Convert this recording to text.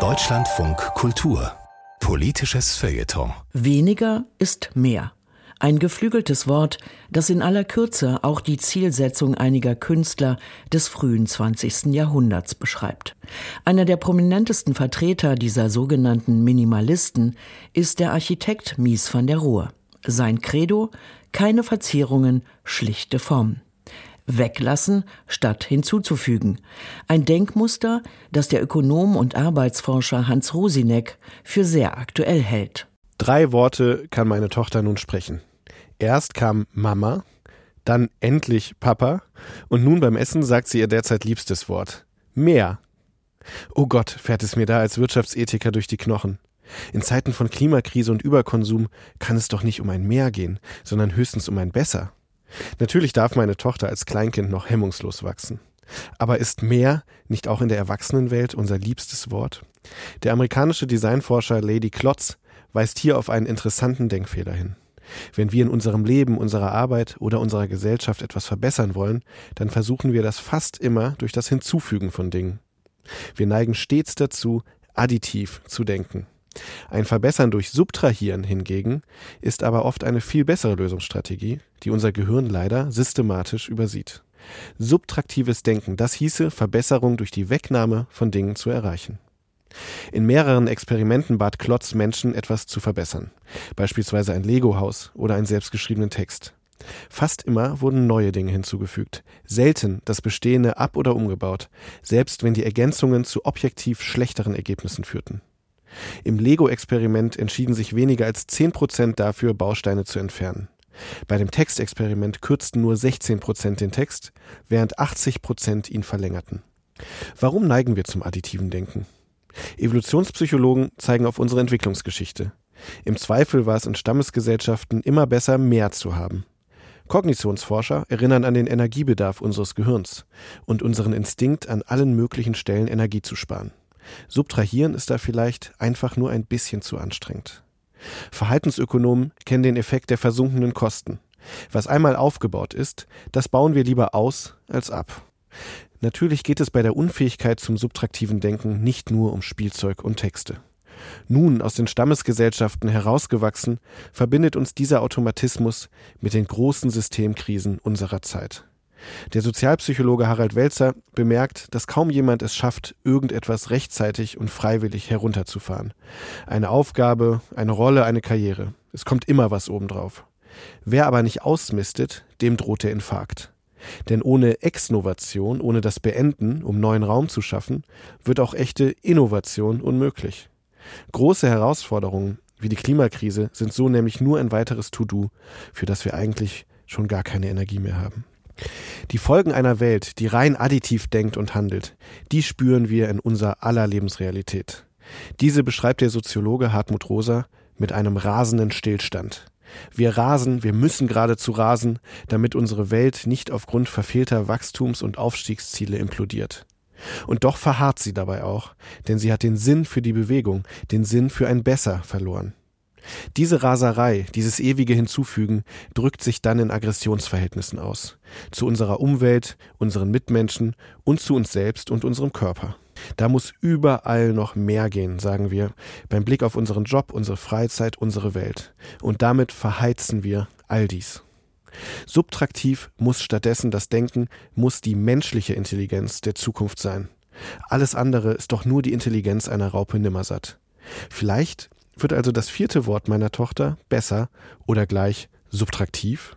Deutschlandfunk Kultur Politisches Feuilleton Weniger ist mehr. Ein geflügeltes Wort, das in aller Kürze auch die Zielsetzung einiger Künstler des frühen 20. Jahrhunderts beschreibt. Einer der prominentesten Vertreter dieser sogenannten Minimalisten ist der Architekt Mies van der Rohe. Sein Credo keine Verzierungen, schlichte Formen. Weglassen statt hinzuzufügen. Ein Denkmuster, das der Ökonom und Arbeitsforscher Hans Rosinek für sehr aktuell hält. Drei Worte kann meine Tochter nun sprechen. Erst kam Mama, dann endlich Papa und nun beim Essen sagt sie ihr derzeit liebstes Wort. Mehr. Oh Gott, fährt es mir da als Wirtschaftsethiker durch die Knochen. In Zeiten von Klimakrise und Überkonsum kann es doch nicht um ein Mehr gehen, sondern höchstens um ein Besser. Natürlich darf meine Tochter als Kleinkind noch hemmungslos wachsen. Aber ist mehr nicht auch in der Erwachsenenwelt unser liebstes Wort? Der amerikanische Designforscher Lady Klotz weist hier auf einen interessanten Denkfehler hin. Wenn wir in unserem Leben, unserer Arbeit oder unserer Gesellschaft etwas verbessern wollen, dann versuchen wir das fast immer durch das Hinzufügen von Dingen. Wir neigen stets dazu, additiv zu denken. Ein Verbessern durch Subtrahieren hingegen ist aber oft eine viel bessere Lösungsstrategie, die unser Gehirn leider systematisch übersieht. Subtraktives Denken, das hieße, Verbesserung durch die Wegnahme von Dingen zu erreichen. In mehreren Experimenten bat Klotz Menschen, etwas zu verbessern, beispielsweise ein Lego-Haus oder einen selbstgeschriebenen Text. Fast immer wurden neue Dinge hinzugefügt, selten das Bestehende ab oder umgebaut, selbst wenn die Ergänzungen zu objektiv schlechteren Ergebnissen führten. Im Lego-Experiment entschieden sich weniger als 10 Prozent dafür, Bausteine zu entfernen. Bei dem Textexperiment kürzten nur 16 Prozent den Text, während 80 Prozent ihn verlängerten. Warum neigen wir zum additiven Denken? Evolutionspsychologen zeigen auf unsere Entwicklungsgeschichte. Im Zweifel war es in Stammesgesellschaften immer besser, mehr zu haben. Kognitionsforscher erinnern an den Energiebedarf unseres Gehirns und unseren Instinkt, an allen möglichen Stellen Energie zu sparen. Subtrahieren ist da vielleicht einfach nur ein bisschen zu anstrengend. Verhaltensökonomen kennen den Effekt der versunkenen Kosten. Was einmal aufgebaut ist, das bauen wir lieber aus als ab. Natürlich geht es bei der Unfähigkeit zum subtraktiven Denken nicht nur um Spielzeug und Texte. Nun aus den Stammesgesellschaften herausgewachsen, verbindet uns dieser Automatismus mit den großen Systemkrisen unserer Zeit. Der Sozialpsychologe Harald Welzer bemerkt, dass kaum jemand es schafft, irgendetwas rechtzeitig und freiwillig herunterzufahren. Eine Aufgabe, eine Rolle, eine Karriere. Es kommt immer was obendrauf. Wer aber nicht ausmistet, dem droht der Infarkt. Denn ohne Exnovation, ohne das Beenden, um neuen Raum zu schaffen, wird auch echte Innovation unmöglich. Große Herausforderungen wie die Klimakrise sind so nämlich nur ein weiteres To-Do, für das wir eigentlich schon gar keine Energie mehr haben. Die Folgen einer Welt, die rein additiv denkt und handelt, die spüren wir in unser aller Lebensrealität. Diese beschreibt der Soziologe Hartmut Rosa mit einem rasenden Stillstand. Wir rasen, wir müssen geradezu rasen, damit unsere Welt nicht aufgrund verfehlter Wachstums- und Aufstiegsziele implodiert. Und doch verharrt sie dabei auch, denn sie hat den Sinn für die Bewegung, den Sinn für ein Besser verloren. Diese Raserei, dieses ewige Hinzufügen, drückt sich dann in Aggressionsverhältnissen aus. Zu unserer Umwelt, unseren Mitmenschen und zu uns selbst und unserem Körper. Da muss überall noch mehr gehen, sagen wir, beim Blick auf unseren Job, unsere Freizeit, unsere Welt. Und damit verheizen wir all dies. Subtraktiv muss stattdessen das Denken, muss die menschliche Intelligenz der Zukunft sein. Alles andere ist doch nur die Intelligenz einer Raupe Nimmersatt. Vielleicht wird also das vierte Wort meiner Tochter besser oder gleich subtraktiv?